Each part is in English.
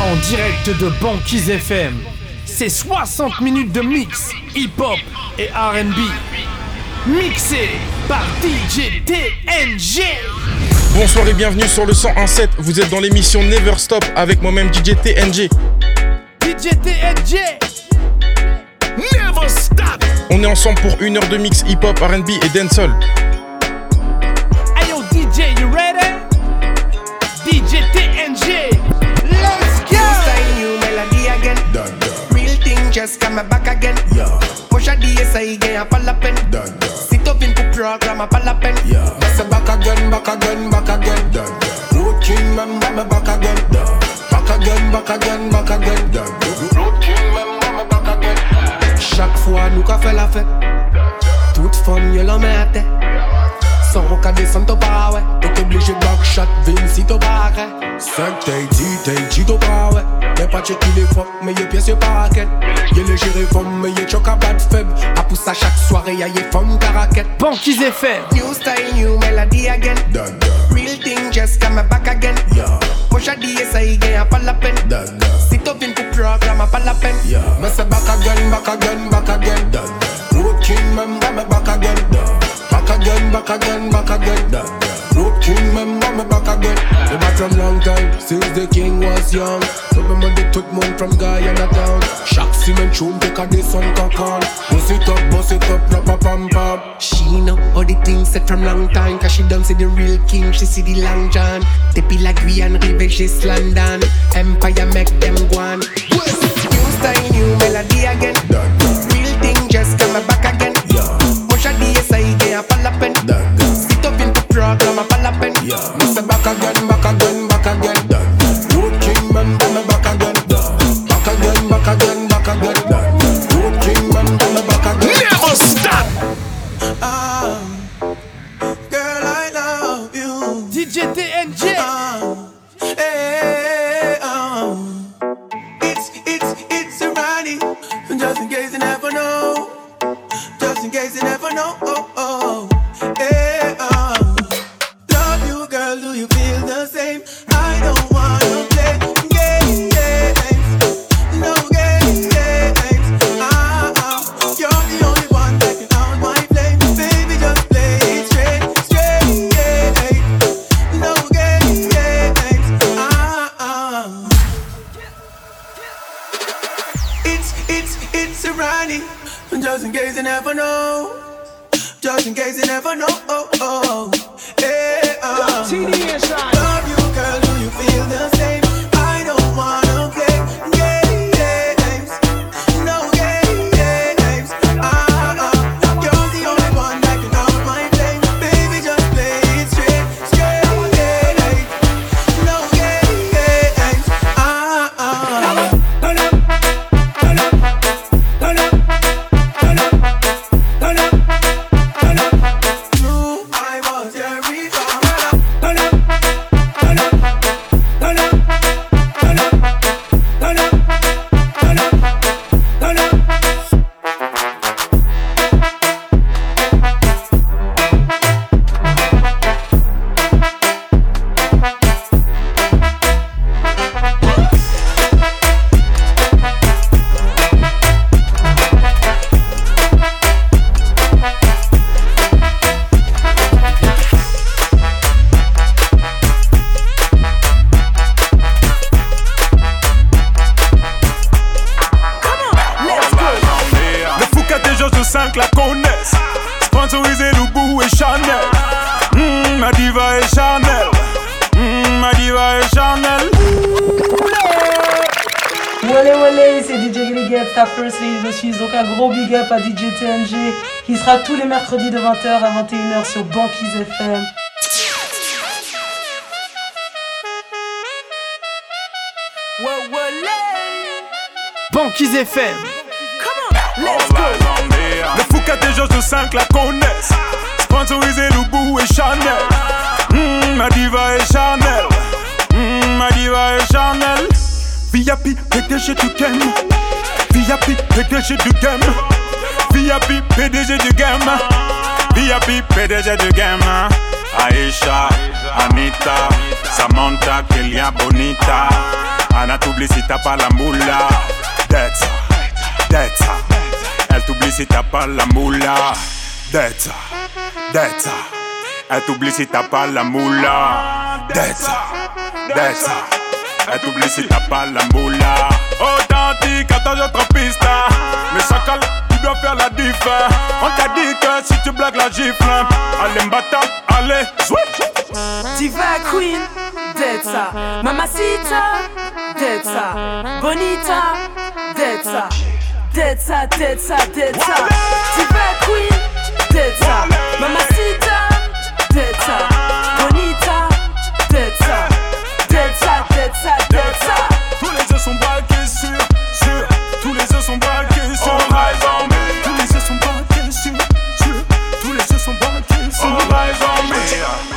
En direct de Banquise FM, c'est 60 minutes de mix hip-hop et RB. Mixé par DJ TNG. Bonsoir et bienvenue sur le 101.7. Vous êtes dans l'émission Never Stop avec moi-même DJ TNG. DJ TNG. Never stop. On est ensemble pour une heure de mix hip-hop, RB et dancehall. Hey yo DJ, you ready? Just come back again. Push a DSI again, a palapen. Sit up in the program, a palapen. That's a back again, back again, back again. Road king, man, me back again. Back again, back again, back again. Road king, man, me back again. Chaque fois, nous qu'a fait la fête. Toute femme, y'a la mette. Sans qu'à descendre au pas, ouais. T'es obligé de backshot, Vince, si t'as pas arrêt. 5 t'es dit, t'es dit, t'as pas, ouais. Y'a pas checké les fuck, mais y'a pièce, y'a pas raquette. Y'a léger et femme, mais y'a choc à bad faible. À pousse à chaque soirée, y'a y'a femme, caraquette. Banquise FM. New style, new melody again. Real thing just come back again. Push a DSI again, pas la peine. Sit up in the program, pas la peine. Me say back again, back again, back again. Road king, man, me back again. Back again, back again, back again. Road king, man, me back again. The back from long time, since the king was young. Remember the tout monde from Guyana town. Chaque cement tune, take a this one cock on. Bust it up, bust it up, rap a pam pam. She know all the things said from long time. Cause she don't see the real king, she see the long john. Tepi la Guyane, rive just London. Empire make them go on. New style, new melody again. Real sera tous les mercredis de 20h à 21h sur Banquise FM. Banquise FM. Le Fouquet et Georges 5 la connaissent. Sponsorisé Loubou et Chanel. Mm, ma diva et Chanel. Mm, ma diva et Chanel. VIP, PDG du game. VIP, PDG du game. VIP, PDG du game. VIP, PDG du game. Aisha, Anita, Samantha, Kelia Bonita. Anna t'oublie si t'as pas la moula. Dead dead. Elle t'oublie si t'as pas la moula. Dead dead. Elle t'oublie si t'as pas la moula. Dead dead. Elle t'oublie si t'as pas la moula. Authentique, attends, je piste. Mais chacal, dois faire la diff. On t'a dit que si tu blagues la gifle, allez m'bata, allez, switch. Diva Queen, dead ça. Mamacita, dead ça. Bonita, dead ça, dead ça. Diva Queen, dead ça. Mamacita, eyes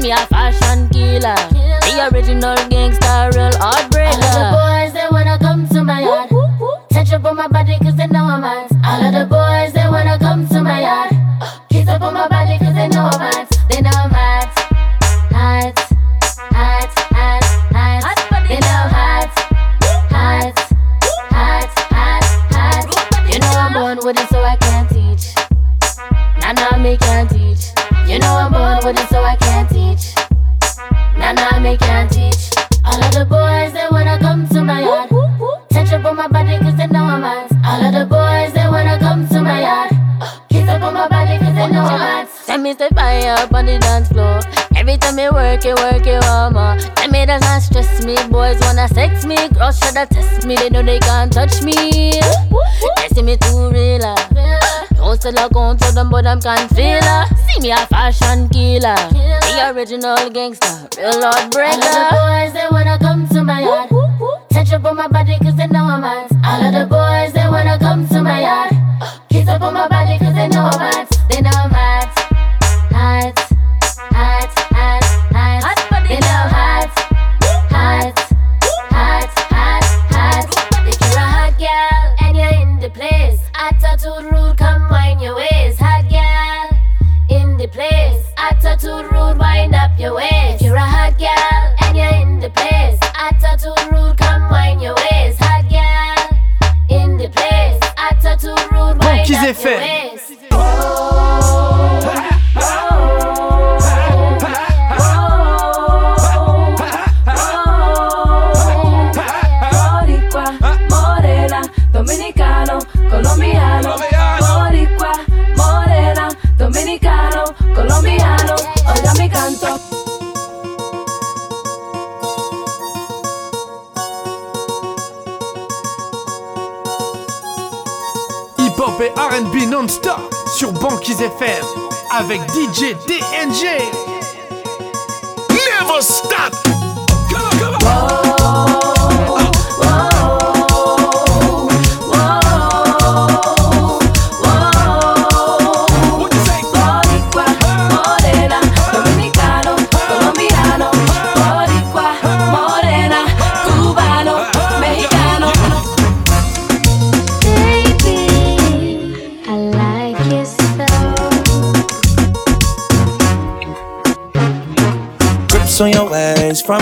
me a fashion killer. The original gangster, real All of the boys, they wanna come to my yard. Touch up on my body cause they know I'm hot. All of the boys, they wanna come to my yard. Kiss up on my body cause they know I'm hot. They know I'm hot. Hot. Hot. Hot. Hot. They know. Hot. Hot. Hot. Hot. You know I'm born with it so I can't teach. Nah, nah, me can't teach. Count to them, but feel her. See me a fashion killer. The original gangster, real lord breaker. All of the boys, they wanna come to my yard. Touch up on my body cause they know I'm hot. All of the boys, avec DJ TNG.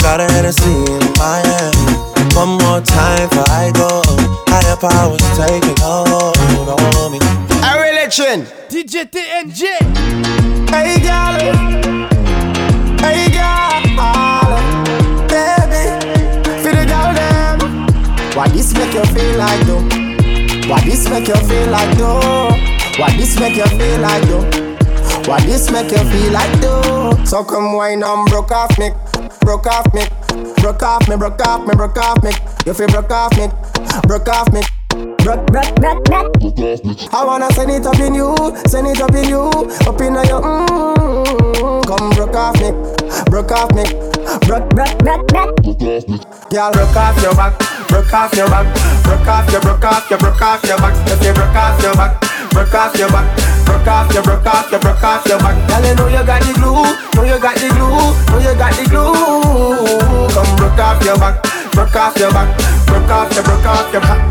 Got a Hennessy in my hand. One more time before I go. Higher powers taking a hold on me. A religion. DJ TNG. Hey, girl. Hey, girl. Baby. Feel the girl them. Why this make you feel like though? Why this make you feel like though? Why this make you feel like though? Why this make you feel like though? So come wine and broke off me, broke off me, broke off me, broke off me, broke off me. You feel broke off me, broke off me. Broke, broke, broke, broke. I wanna send it up in you, send it up in you, up in your mm. Come broke off me, broke off me, broke, broke, broke, broke. Girl, broke off your back, broke off your back, broke off your, broke off your, broke off your back. If you broke off your back, broke off your back, broke off your, broke off your, broke off your back. Girl, you know you got the glue, know you got the glue, know you got the glue. Come broke off your back, broke off your back, broke off your, broke off your back.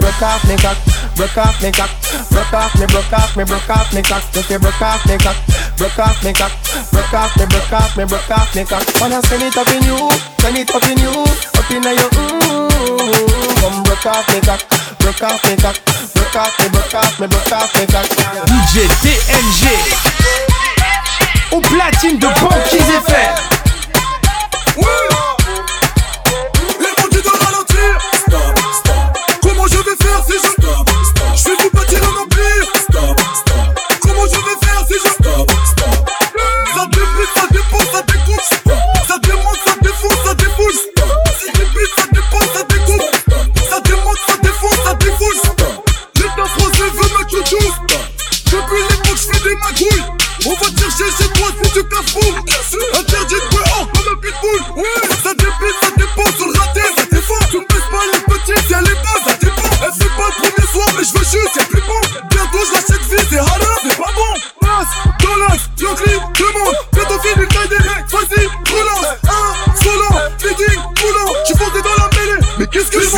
Broke off me cock, broke off me cock, broke off me, broke off me, broke off me cock. If you broke off me cock, broke off me cock, broke off me, broke off me, broke off me cock. Wanna send it up in you, send it up in you, up in your mm. Come broke off me cock, broke off me cock, broke off me, broke off me, broke off me cock. DJ TNG. Au platine de Banquise FM.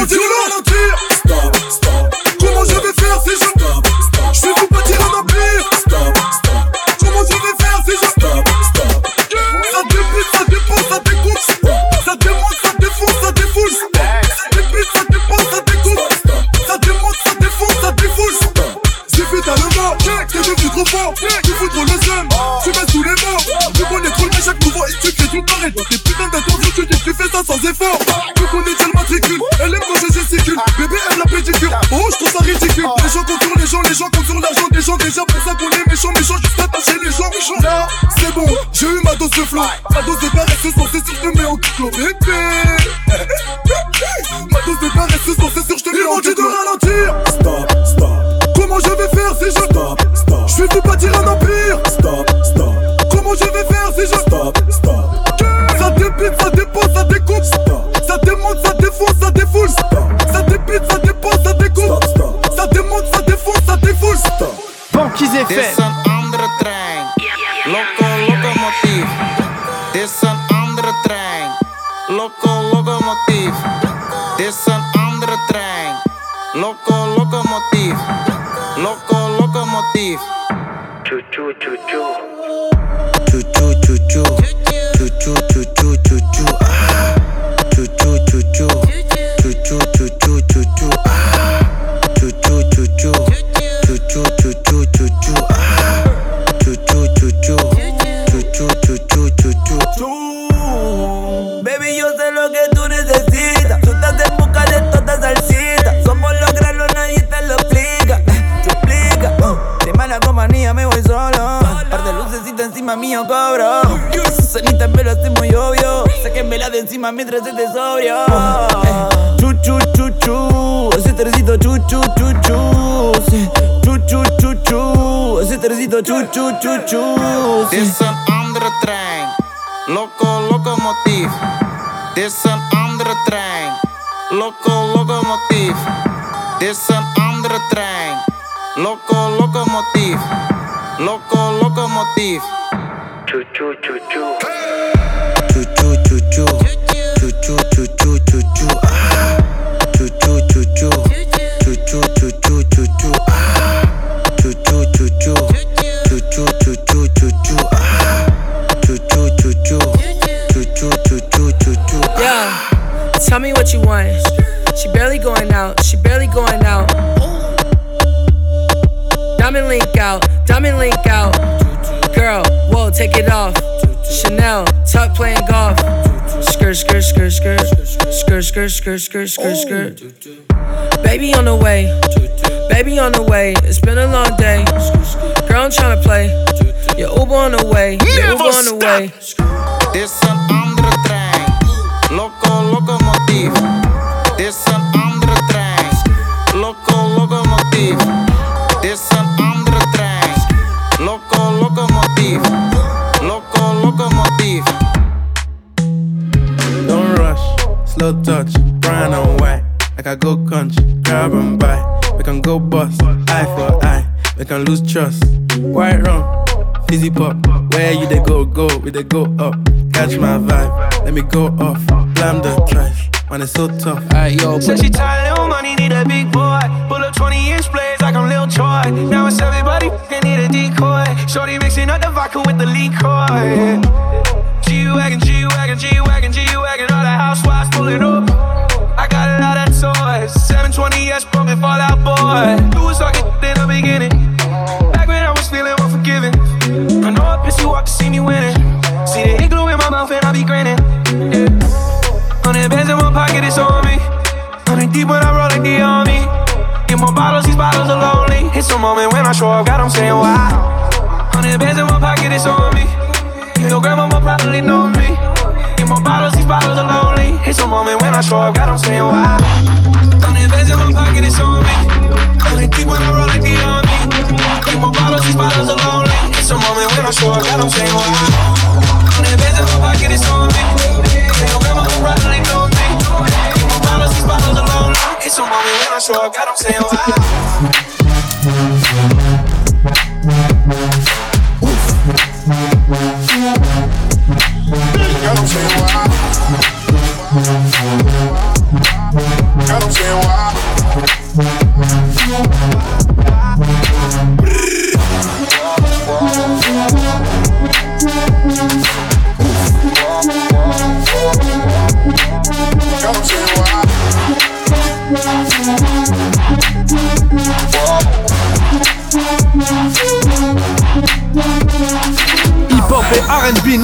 Comment je vais faire si je Stop, Je vais vous bâtir un empire. Stop, Comment je vais faire si je Stop, stop. Ça débute, ça dépose, ça découpe Ça démonte, ça défonce, ça défoule. Ça débute, ça dépose, ça découpe Ça démonte, ça défonce, ça défoule. J'ai fait ta leva, t'es devenu trop fort. Tu fous trop le seum, tu m'as sous les morts Tu connais trop le chaque nouveau et tu fais tout pareil tes tu dis tu fais ça sans effort. Tu connais déjà le matricule, je gesticule Bébé aime la pédicure, oh je trouve ça ridicule. Les gens contournent les gens, les gens sur l'argent Des gens. Déjà pour ça qu'on est méchants, méchants Juste attacher les gens. Méchants Là c'est bon, j'ai eu ma dose de flow Ma dose de paresse ce soir c'est sûr je te mets en kilo bébé. Ma dose de paresse ce soir c'est sûr je te mets en de ralentir. Stop, stop. Comment je vais faire si je Stop, stop. Je vais vous bâtir un empire. Stop, stop. Comment je vais faire si je stop Banquise encima mientras esté sobrio. Eh, Chu, chu, chu, chu. Ese tercito chu, chu, chu, chu. Sí. Chu, chu, chu, chu. Ese tercito chu, chu, chu, chu. Dit Sí. is een andere trein. Loco, locomotief. Dit is een andere trein. Loco locomotief. Dit is een andere trein. Loco locomotief. Loco locomotief. Choo choo choo choo. Choo choo choo choo. Choo choo choo choo choo. Ah. Choo choo choo choo. Choo choo choo choo choo choo. Ah. Choo choo choo choo. Choo choo choo choo choo choo. Ah. Choo choo choo choo. Choo choo choo choo choo choo. Yeah, tell me what you want. She barely going out, she barely going out. Diamond link out, diamond link out. Girl, whoa, take it off. Chanel, tuck playing golf. Skirt, skirt, skirt, skirt. Skirt, skirt, skirt, skirt, skirt, skirt. Baby on the way, baby on the way. It's been a long day. Girl, I'm tryna play. Your Uber on the way, your Uber on the way. Dit is een andere trein. Loco locomotief. Dit is een andere trein. Loco locomotief. Slow touch, brown and white. Like I go country, grab and buy. We can go bust, eye for eye. We can lose trust. White rum, fizzy pop. Where you they go, go, we they go up. Catch my vibe, let me go off. Blam the trash, man, it's so tough. Alright, yo, Said she tired, little money, need a big boy. Pull up 20 inch blades like I'm Lil Troy. Now it's everybody fucking need a decoy. Shorty mixing up the vodka with the liquor. Moment when I show up, God, I'm saying wow. Hundred bands in my pocket, it's on me. Your grandma probably know me. Get more bottles, these bottles are lonely. It's a moment when I show up, God, I'm saying wow. Hundred bands in my pocket, it's on me. Hundred deep when I roll like the army. Get more bottles, these bottles are lonely. It's a moment when I show up, God, I'm saying wow. Hundred bands in my pocket, it's on me. Your grandma probably know me. Get more bottles, these bottles are lonely. It's a moment when I show up, God, I'm saying wow.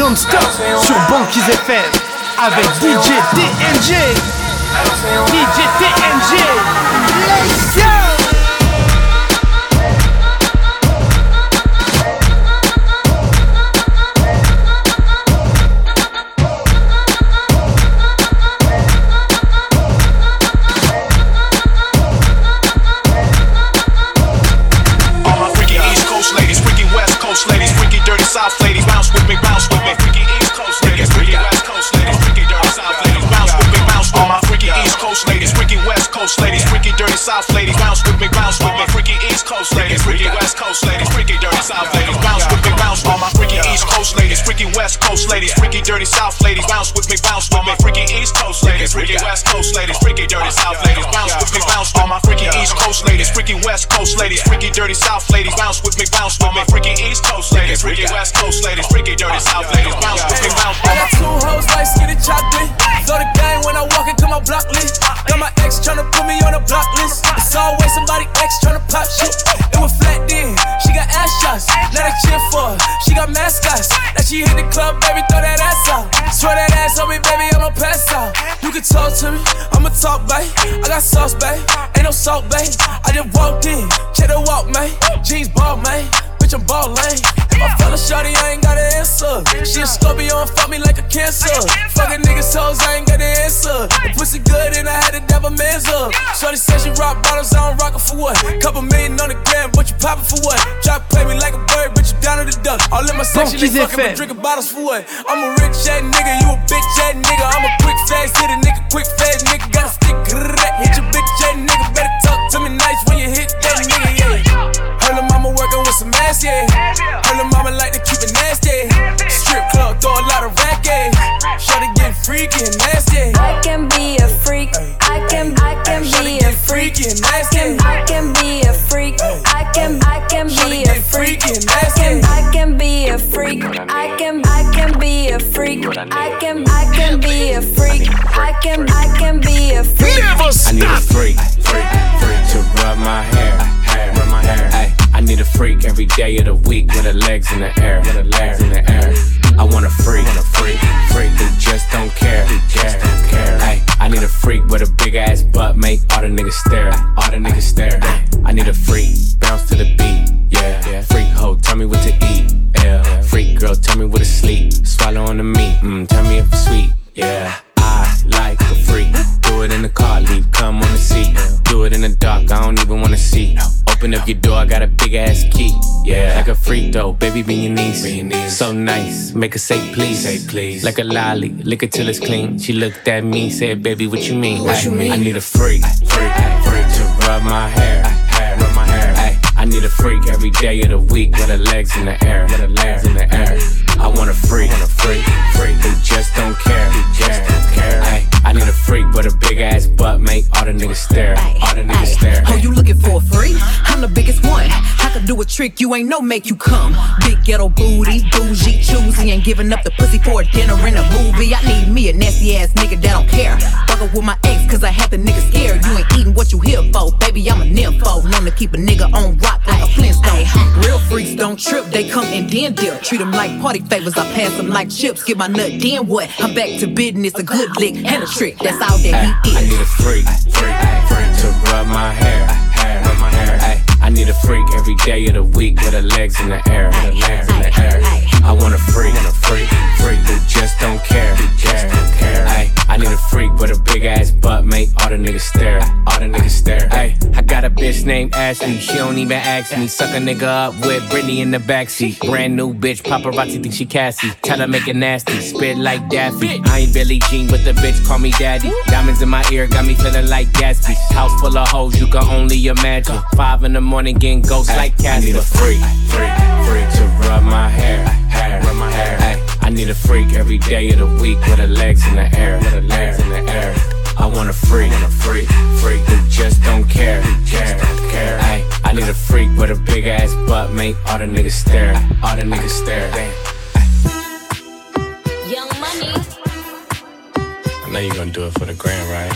Non-stop sur Banquise FM avec DJ TNG. DJ TNG. With me, bounce with me. Freaky East Coast ladies, freaky West Coast ladies, freaky dirty South ladies, bounce with me, bounce with me. All my freaky East Coast ladies, freaky West Coast ladies, freaky dirty South ladies, bounce with me, bounce with me. Freaky East Coast ladies, freaky West Coast ladies, freaky dirty South ladies, bounce with me, bounce with me. All my freaky East Coast ladies, freaky West Coast ladies, freaky dirty South ladies, bounce with me, bounce with me. Freaky East Coast ladies, freaky West Coast ladies, freaky dirty South ladies, bounce with me, bounce with I me. got two hoes like skinny chocolate. Throw the game when I walk into my block list. Pop shit. It was flat then. She got ass shots. Now they cheer for her. She got mascots. Now she hit the club, baby, throw that ass out. Swear that ass on me, baby, I'ma pass out. You can talk to me, I'ma talk, babe. I got sauce, babe. Ain't no salt, babe. I just walked in, check the walk, man. Jeans ball, man. Bitch, I'm ballin'. If I fell a shorty, I ain't got an answer. She a Scorpio and fuck me like a cancer. Fucking niggas hoes, I ain't got an answer. The pussy good and I had to dab a man's up. Shorty said she rock bottles, I don't rock it for what? Couple million on the gram, but you poppin' for what? Try to play me like a bird, but you down to the duck. All in my section, they fucking, but drinking bottles for what? I'm a rich ass nigga, you a bitch ass nigga. I'm a quick fast hit a nigga, quick fast nigga. Got a stick, hit your bitch ass nigga. Better mama working with some ass, yeah. Her mama like to keep it nasty. Strip club, throw a lot of racket. Shorty getting freaky and nasty. I can be a freak. I can, I can be a freak. I can, I can be a freak. I can, I can be a freak. I can, I can be a freak. I can, I can be a freak. I can, I can be a freak. I can, I can be a freak. Never stop. I need a freak, freak, freak to rub my hair, hair, rub my hair. I need a freak every day of the week with her legs in the air, with her legs in the air. Freak though, baby, be your niece. So nice, make her say please. Say please. Like a lolly, lick it till it's clean. She looked at me, said, baby, what you mean? What you mean? I need a freak, freak, freak to rub my hair, hair, rub my hair. I need a freak every day of the week with her legs in the air, with her legs in the air. I want a freak, want a freak, freak who just don't care, who just don't care. I need a freak with a big ass butt, make all the niggas stare, all the niggas stare. Oh, you looking for a freak? I'm the biggest one. I could do a trick you ain't no make you come. Big ghetto booty, bougie, choosy, ain't giving up the pussy for a dinner and a movie. I need me a nasty ass nigga that don't care. Fuck up with my ex, cause I had the nigga scared. You ain't eating what you here for, baby. I'm a nympho. Known to keep a nigga on rock like a Flintstone. Real freaks don't trip, they come and then dip. Treat them like party favors, I pass them like chips. Get my nut, then what? I'm back to business, a good lick and a trick. That's all that he I need a freak, freak, freak to rub my hair, hair, my hair. I need a freak every day of the week with her legs in the air, with her legs in the air. I want a freak, a freak, freak who just don't care, who just don't care. I need a freak with a big ass butt, make all the niggas stare, all the niggas stare. Hey, I got a bitch named Ashley, she don't even ask me. Suck a nigga up with Britney in the backseat. Brand new bitch, paparazzi think she Cassie. Tell her make it nasty, spit like Daffy. I ain't Billie Jean, but the bitch call me daddy. Diamonds in my ear got me feeling like Gatsby. House full of hoes, you can only imagine. Five in the morning getting ghosts like Cassie. I need a freak, freak, freak to rub my hair, hair, rub my hair. Ay, need a freak every day of the week with her legs in the air, with her legs in the air. I want a freak, want a freak, freak who just don't care, who just don't care. Ay, I need a freak with a big ass butt, make all the niggas stare, all the niggas stare. Young money. I know you gonna do it for the gram, right?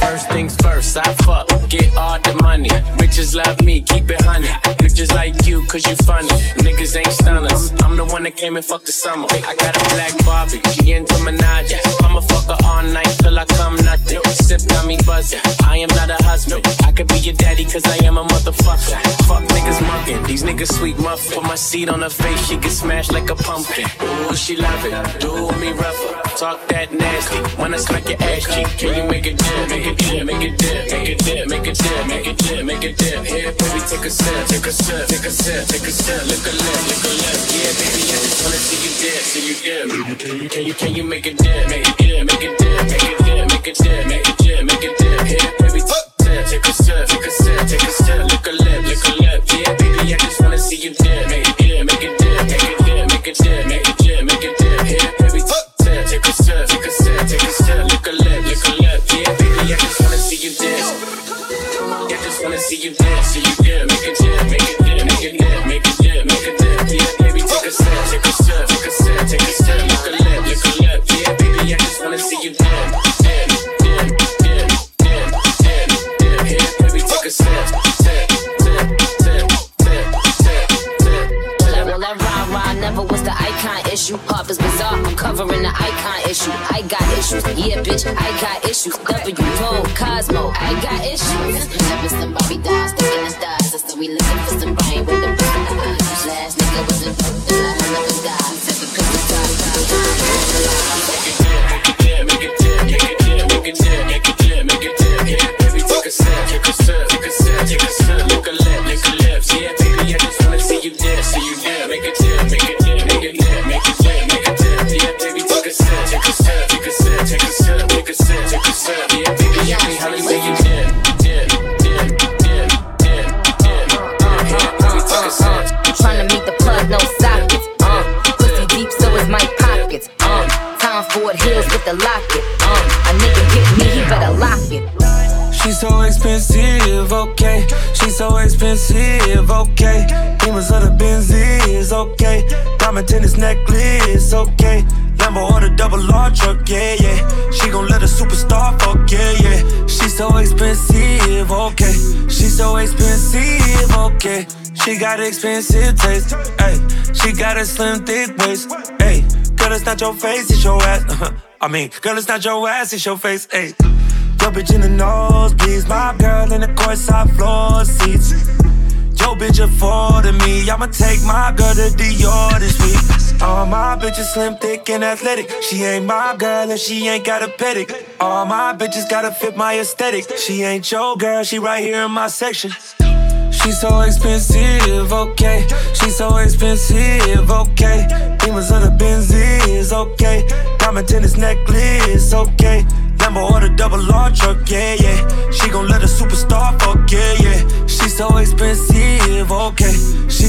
First things first, I fuck, get all the money. Bitches love me, keep it honey. Bitches like you, cause you funny. Niggas ain't stunners. I'm the one that came and fucked the summer. I got a black Barbie, she into Minaj. I'ma fuck her all night till I come nothing. Sip got me buzzing. I am not a husband. I could be your daddy, cause I am a motherfucker. Fuck niggas mugging, these niggas sweet muffin. Put my seed on her face, she get smashed like a pumpkin. Ooh, she love it, do me rougher. Talk that nasty, when I smack your ass cheek. Can you make it dip, make it dip, make it dip, make it dip, make it dip, make it dip, make it dip. Here, baby, take a sip, take a sip, take a sip, take a sip. Lick a lip, lick a lip. Yeah, baby, I just wanna see you dip, see you dip. Can you, can you, make it dip, make it dip, make it dip, make it dip, make it dip, make it dip, make it dip. Here, baby, take a sip, take a sip, take a sip, take a lip, lick a lip. Yeah, baby, I just wanna see you dip, dip, see you dip, see you icon issue. Harper's Bazaar, I'm covering the icon issue. I got issues, yeah, bitch, I got issues. W Vogue, Cosmo, I got issues. Never somebody dies, sticking the stars. So we listen for some rain with the Last nigga was a dope, the last one of a guy. Seven okay. Diamond tennis necklace, okay. Lambo or the double R truck, yeah, yeah. She gon' let a superstar fuck, yeah, yeah. She's so expensive, okay. She's so expensive, okay. She got expensive taste, hey. She got a slim, thick waist, hey. Girl, it's not your face, it's your ass. Uh-huh. I mean, girl, it's not your ass, it's your face, hey. Your bitch in the nose, please. my girl in the courtside floor seats. Yo, bitch affording me. I'ma take my girl to Dior this week. All my bitches slim, thick, and athletic. She ain't my girl if she ain't got a pedic. All my bitches gotta fit my aesthetic. She ain't your girl, she right here in my section. She's so expensive, okay. She's so expensive, okay. Demons of the Benzies, okay. Diamond tennis necklace, okay. Lambo or the double R truck, yeah, yeah. She gon' let a superstar fuck, yeah, yeah. She's so expensive, okay.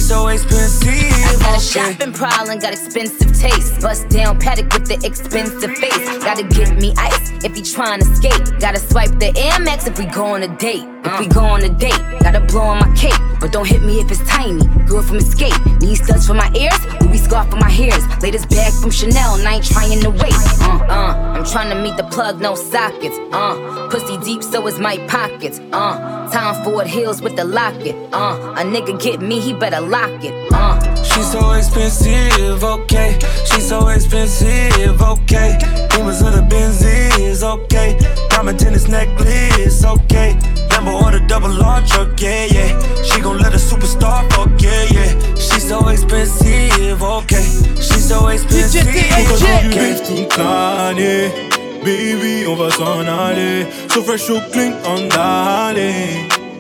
So expensive, I got a shopping problem, got expensive taste. Bust down Patek with the expensive face. Gotta get me ice if he tryna skate. Gotta swipe the Air Max if we go on a date. If we go on a date, gotta blow on my cape. But don't hit me if it's tiny. Girl from Escape. Need studs for my ears, Louis scarf for my hairs. Latest bag from Chanel, and I ain't trying to wait. Uh, uh, I'm tryna meet the plug, no sockets. Uh, pussy deep, so is my pockets. Uh, Tom Ford heels with the locket. Uh, a nigga get me, he better lock it. Uh, She's so expensive, okay. She's so expensive, okay. Demons of the Benzies, okay. Diamond tennis necklace, okay. Lambo or the double R truck, yeah, yeah. She gon' let a superstar fuck, yeah, yeah. She's so expensive, okay. She's so expensive, Pourquoi du okay. beef toute l'année Baby, on va s'en aller So fresh, so clean, on d'aller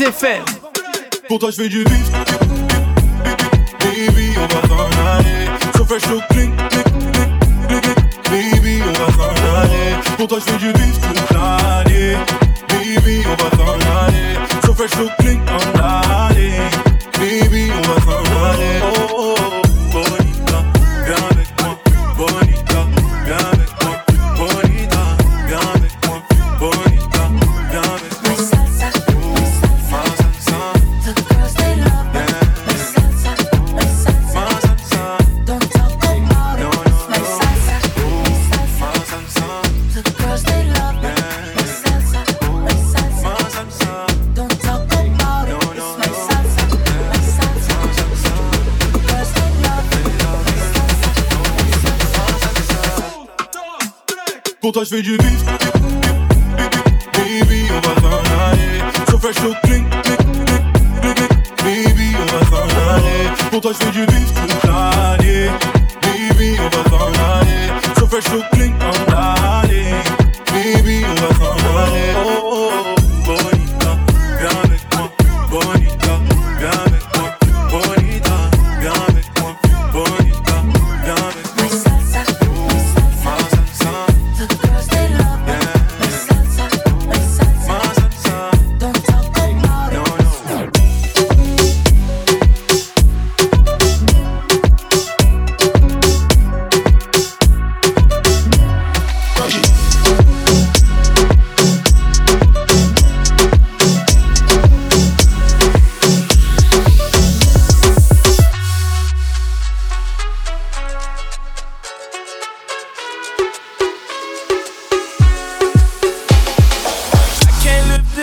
Banquise FM. Pour toi, je fais du beef. Baby, on va s'en aller. So fresh, so clean. Baby, on va s'en aller. Pour toi, je fais du beef toute l'année. Baby, on va s'en aller. So clean. Fais du.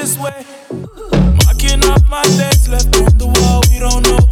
this way. Marking off my days left on the wall, we don't know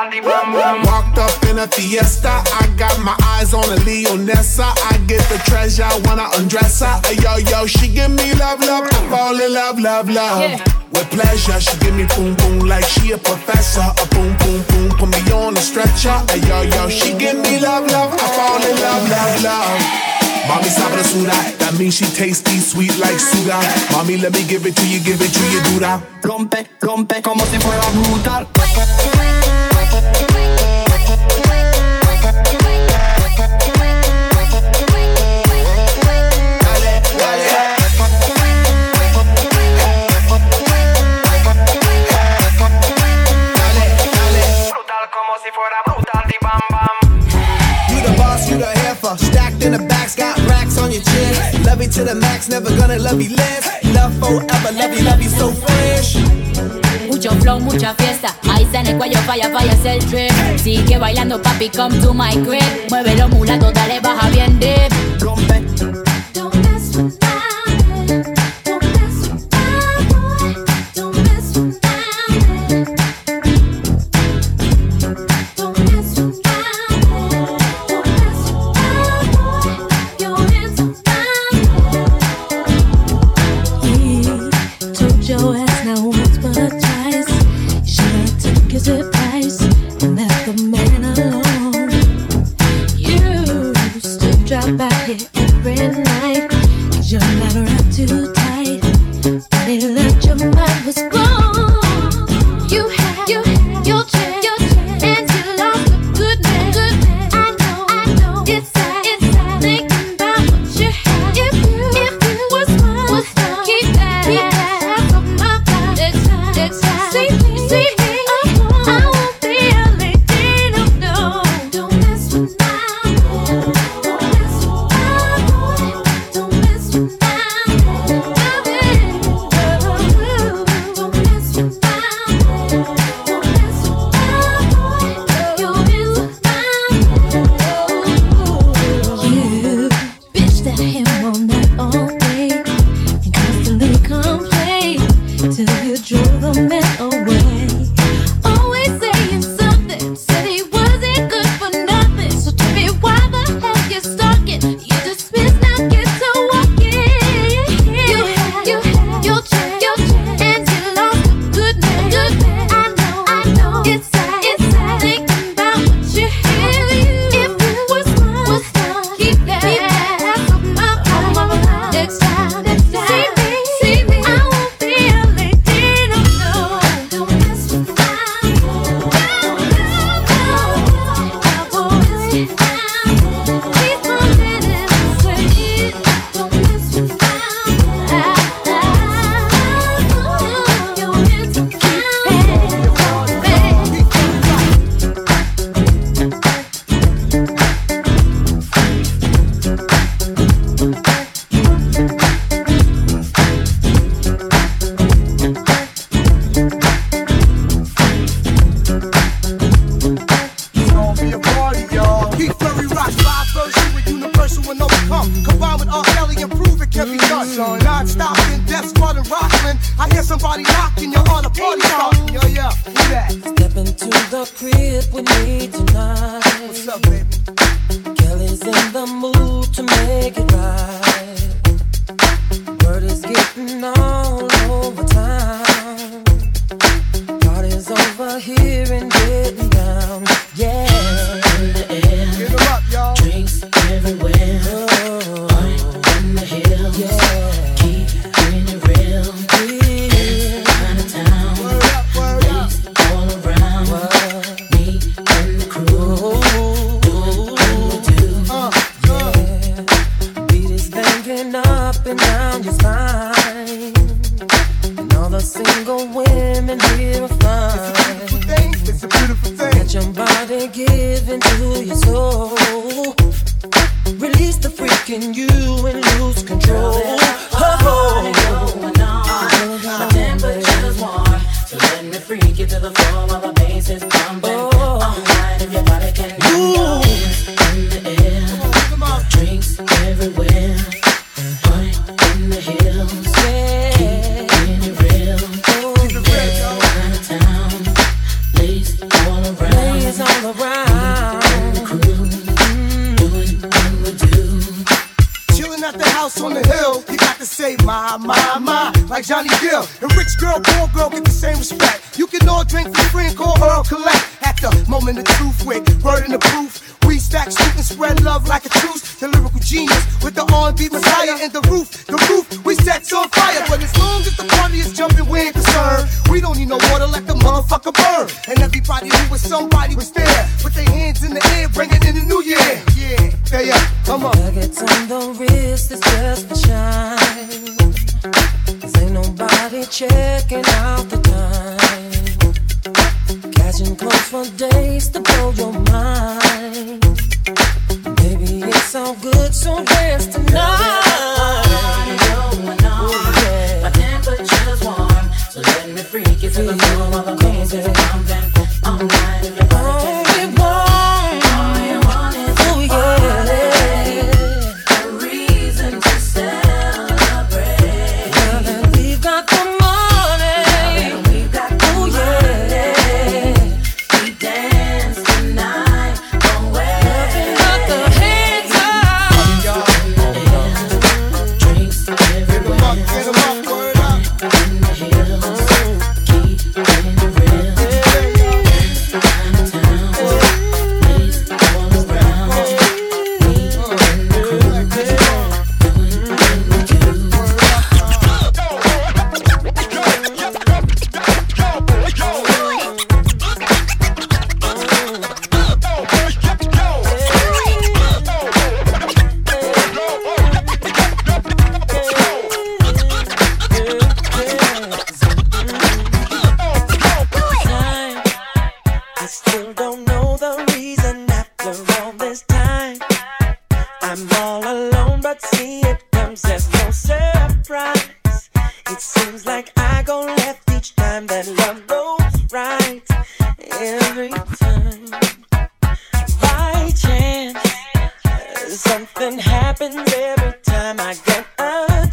Walked up in a fiesta, I got my eyes on a Leonessa. I get the treasure, when I undress her. Ay, yo, yo, she give me love, love, I fall in love, love, love. Yeah. With pleasure, she give me boom, boom, like she a professor. A boom, boom, boom, put me on a stretcher. Ay, yo, yo, she give me love, love, I fall in love, love, love. Mommy sabrosura, that means she tasty, sweet like sugar. Mommy, let me give it to you, give it to you, do that. Rompe, rompe como si fuera brutal. In the backs, got racks on your chin. Love you to the max, never gonna love you less. Love forever, love you, love you so fresh. Mucho flow, mucha fiesta. Está en el cuello, falla, falla, es el trip. Sigue bailando, papi, come to my crib. Muévelo, mulato, dale, baja bien dip. I somebody knocking, you're a party song. Yo, yo, who that? Step into the crib with me tonight. What's up, baby? Kelly's in the mood to make it right. Word is getting all over town. Party's over here and getting down, yeah.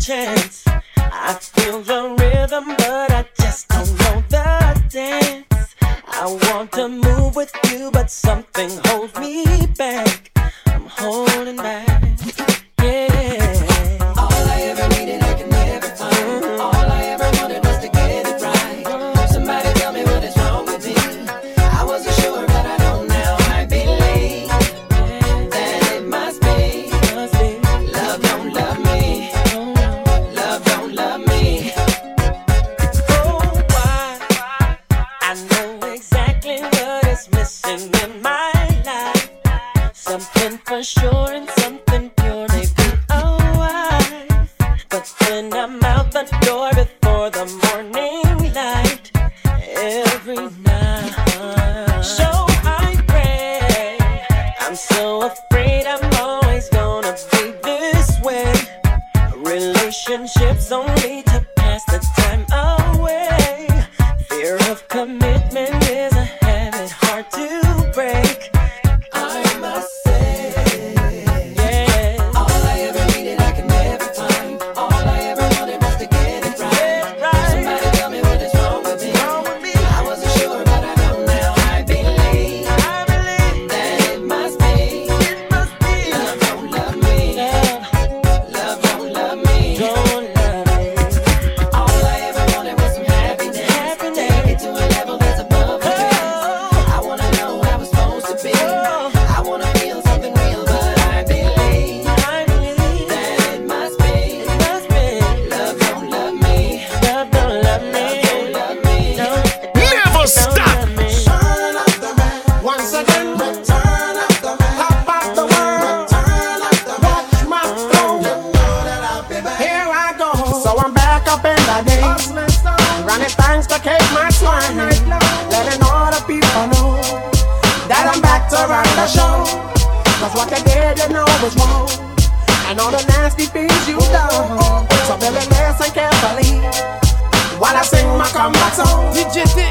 chance. I feel the rhythm, but I just don't know the dance. I want to move with you, but something holds me back. I'm holding back. Song.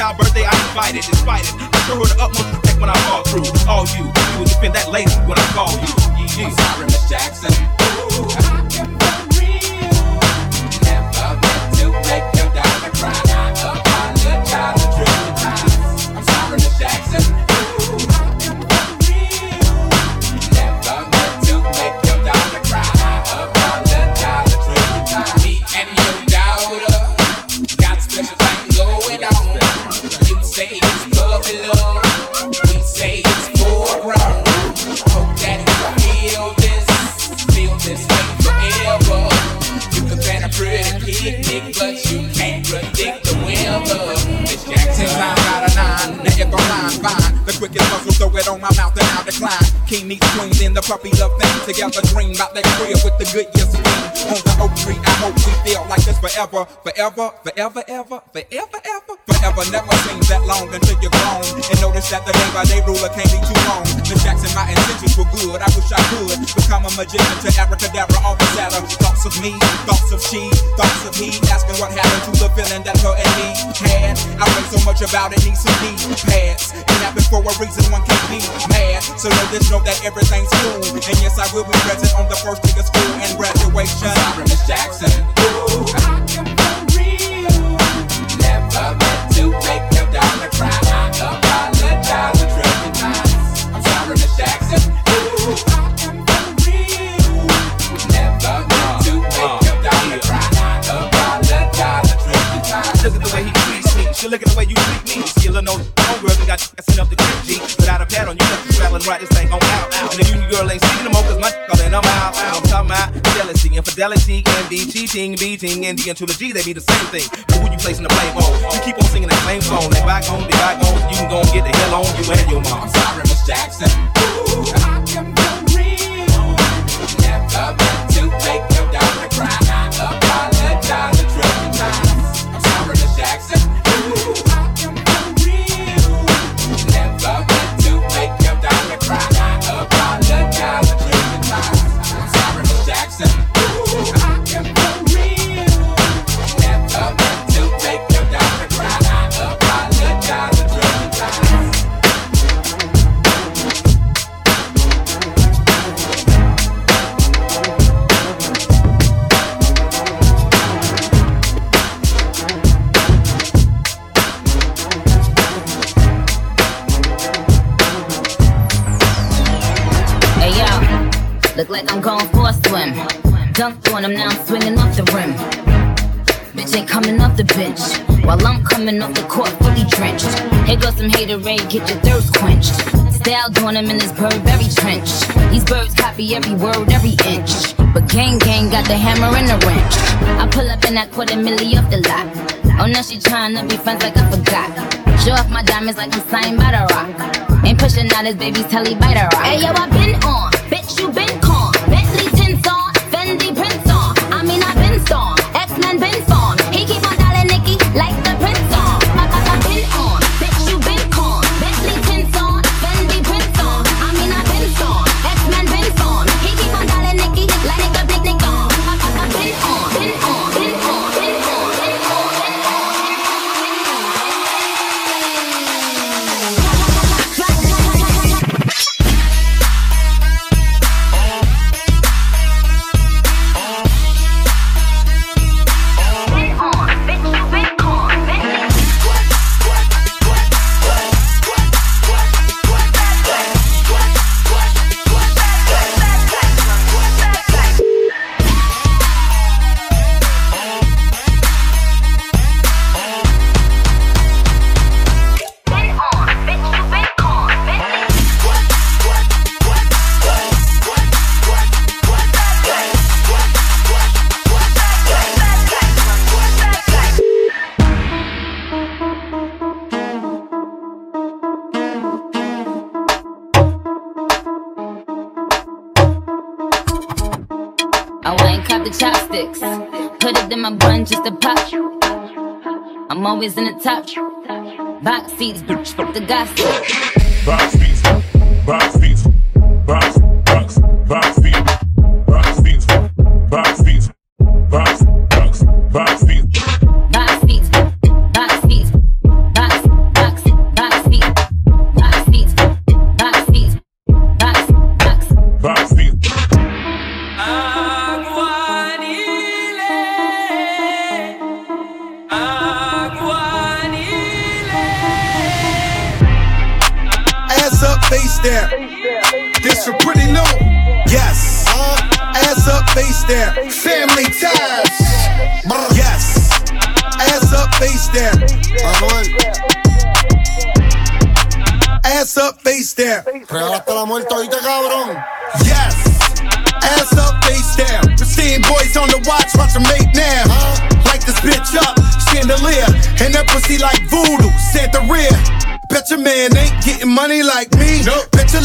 Child's birthday. I invited, despite it. I show her the utmost respect when I fall through. All you, you will defend that lady when I call you. Yeah, I'm sorry, Miss Jackson. Picnic, but you can't predict the weather. Miss Jackson, Nine out of nine, now you gon' line fine. The quickest muscle, throw it on my mouth and I'll decline. King meets queen in the puppy love thing. Together dream about that crib with the good years. On the oak tree, I hope we feel like this forever, forever, forever, ever, forever, ever. Forever never seems that long until you're grown. And notice that the day by day ruler can't be too long. Miss Jackson, my intentions were good. I wish I could become a magician to abracadabra, all the sadder. Thoughts of me, thoughts of she, thoughts of he. Asking what happened to the feeling that her and me had. I read so much about it, need some knee pads. It happened for a reason, one can't be mad. So know this, know that everything's cool. And yes, I will be present on the first day of school and graduation. Sorry, Miss Jackson. Never look at the way you treat me. Of no homegirls and got sent up the creek G. Without a pad on, you left the traveling right. This thing on out. And the union girl ain't seen no more cause my calling I'm out. I'm talking about jealousy, infidelity, can be cheating, beating, and the and to the G, they be the same thing. But who you placing the blame on? You keep on singing that same song. They bygone, they bygone. You can go and get the hell on you and your mom. I'm sorry, Miss Jackson. Never coming off the court fully drenched. Here goes some haterade, get your thirst quenched. Style doing him in this Burberry trench. These birds copy every word, every inch. But gang gang got the hammer and the wrench. I pull up in that quarter milli off the lot. Oh, now she tryna be friends like I forgot. Show off my diamonds like I'm signed by the rock. Ain't pushing out his baby's telly by the rock. Hey yo, I been on, bitch you been con. Always in the top. Box seats, the gossip. Box beats, box,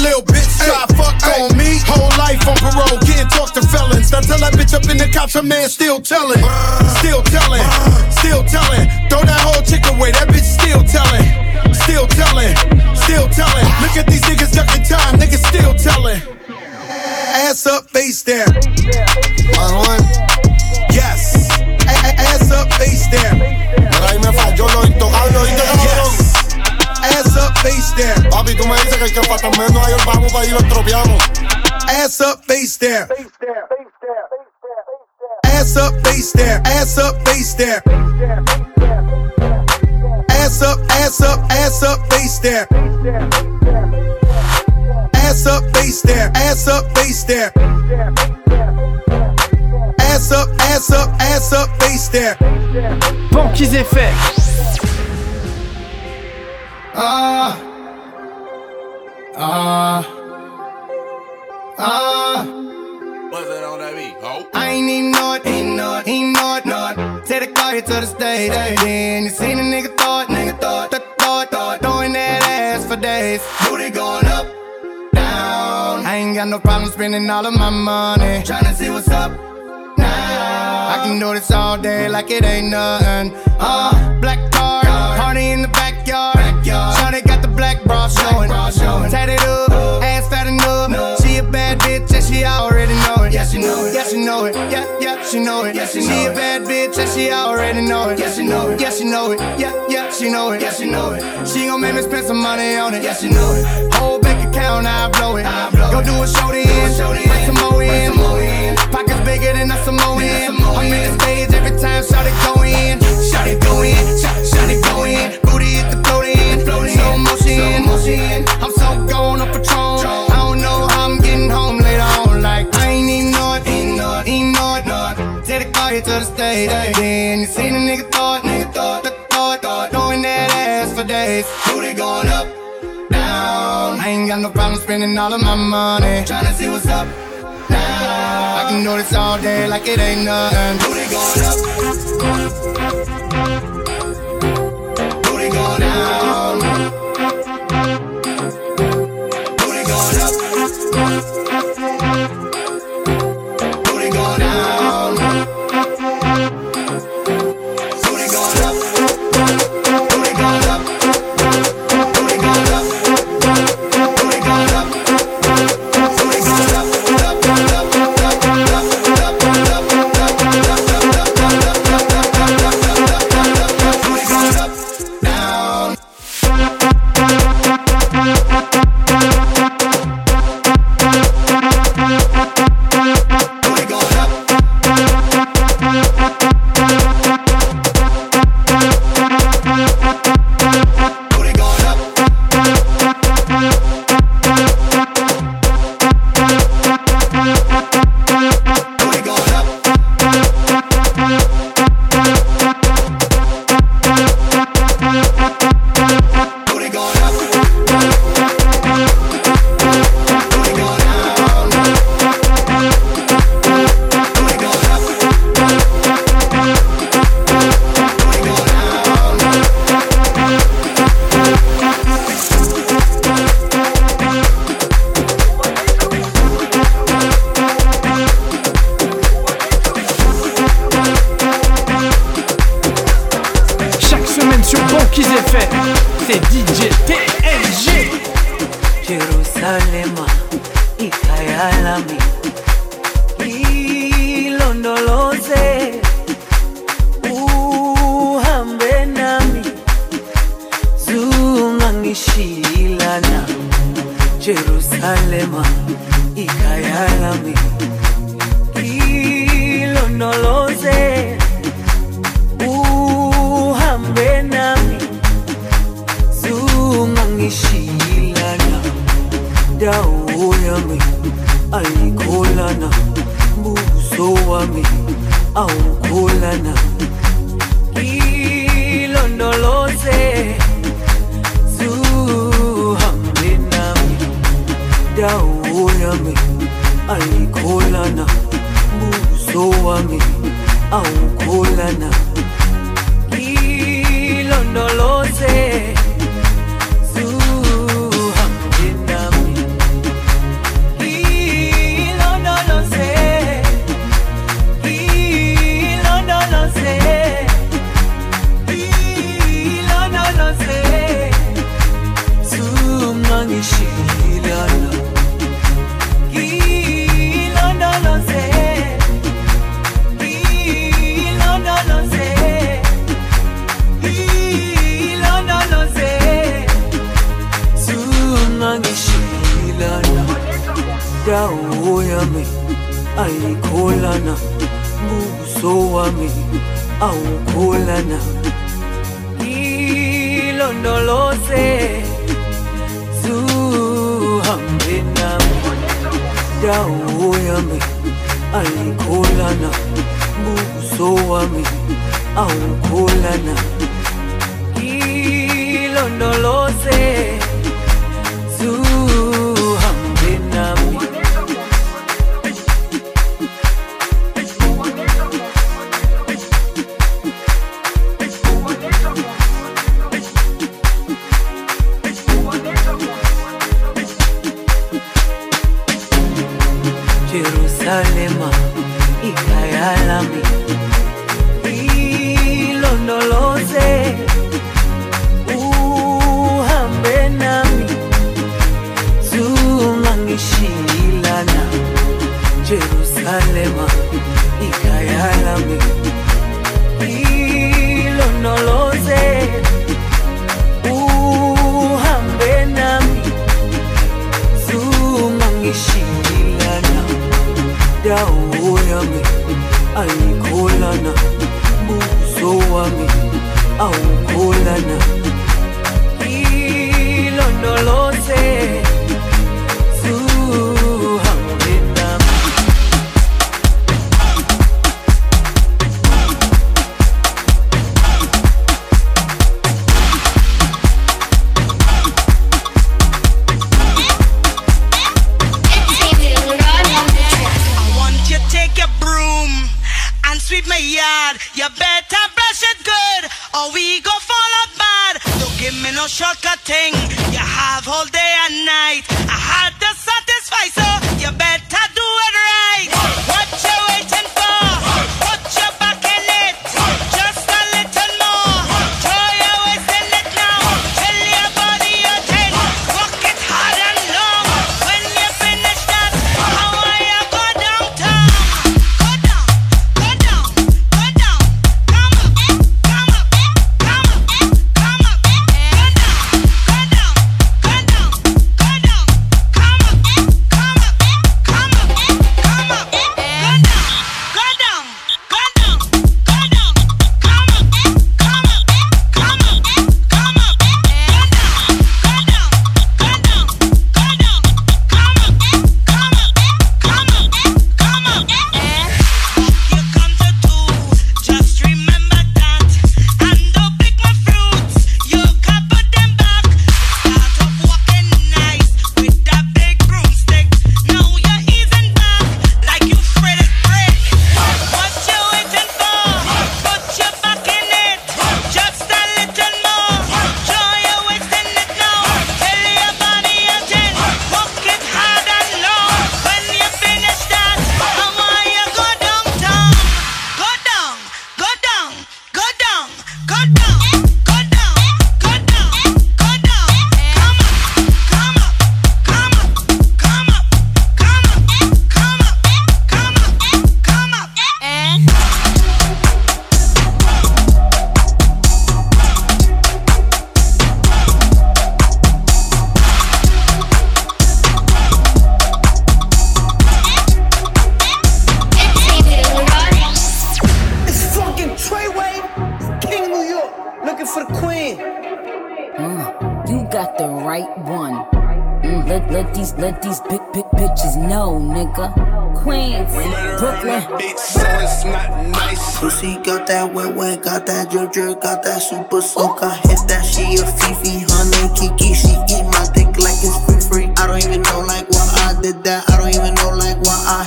little bitch try fuck on me. Whole life on parole, can't talk to felons. Now tell that bitch up in the cops, her man still telling. Uh. Still telling, uh. still telling. Throw that whole chick away, that bitch still telling. Still telling, still telling. Look at these niggas ducking time, niggas still telling. Ass up, face down. Yes. A- a- ass up, face down. Que el que falta menos ahí vamos para ahí lo estropeamos. Ass up, face down. Ass up, face down. Ass up, face down. Ass up, ass up, ass up, face down. Ass up, face down. Ass up, face down. Ass up, ass up, ass up, face down. Banquise FM. Ah. Ah. Ah. What's that on that beat? Oh. I ain't even know it, ain't know it, ain't know it, know it. Take the car here to the stage. Then you seen a nigga thought, nigga thought, th- thought, thought, throwing that ass for days. Booty going up, down. I ain't got no problem spending all of my money. Tryna see what's up now. I can do this all day like it ain't nothing. Uh, black car, party in the backyard. Shawty got black bra showing. Tatted up, ass fat enough. Yeah, she know it. Yeah, she know it. Yeah, yeah, she know it. Yeah, she, a bad bitch and she already know it. Yeah, she know it. Yeah, she know it. Yeah, yeah, she know it. Yeah, she know it. She gon' make me spend some money on it. Yeah, she know it. Whole bank account, I blow it. I blow Go do a show then. Bring some more in. Pockets bigger than a Samoan. I'm in the stage every time Shawty go in. Shawty go in. Shawty, Shawty go in. Booty hit the float in. Slow motion. I'm so gone on Patron. The here to the stage. Then you see the nigga thought. Nigga thought. Th- Thought. Thought. Throwing that ass for days. Booty going up. Down. I ain't got no problem spending all of my money. Tryna see what's up. Now. I can do this all day like it ain't nothing. Booty going up. Booty going down. Jerusalem, ikayalami. Ilonoloze uhambe nami. Zungangishiyilana dawo yami ayikholana. Mbuso yami ayikholana buso wami awukholana. Ngilondoloze ayikholana buso wami awukholana. Ilondoloze zuhambe nami ndawo yami ayikholana buso wami awukholana. Ilondoloze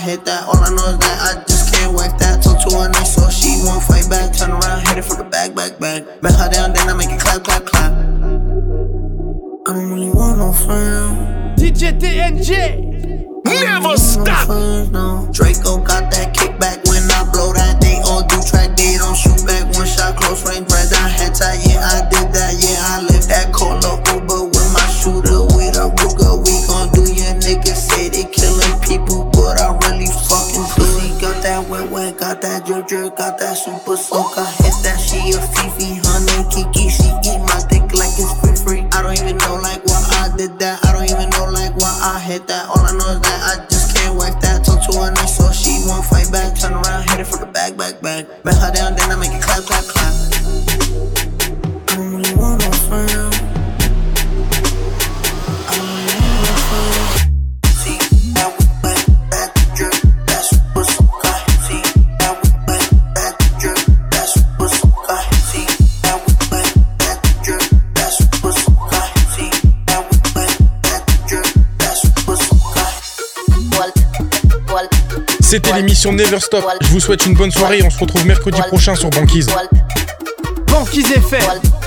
hit that l'émission Never Stop. Je vous souhaite une bonne soirée. On se retrouve mercredi prochain sur Banquise. Banquise est fait.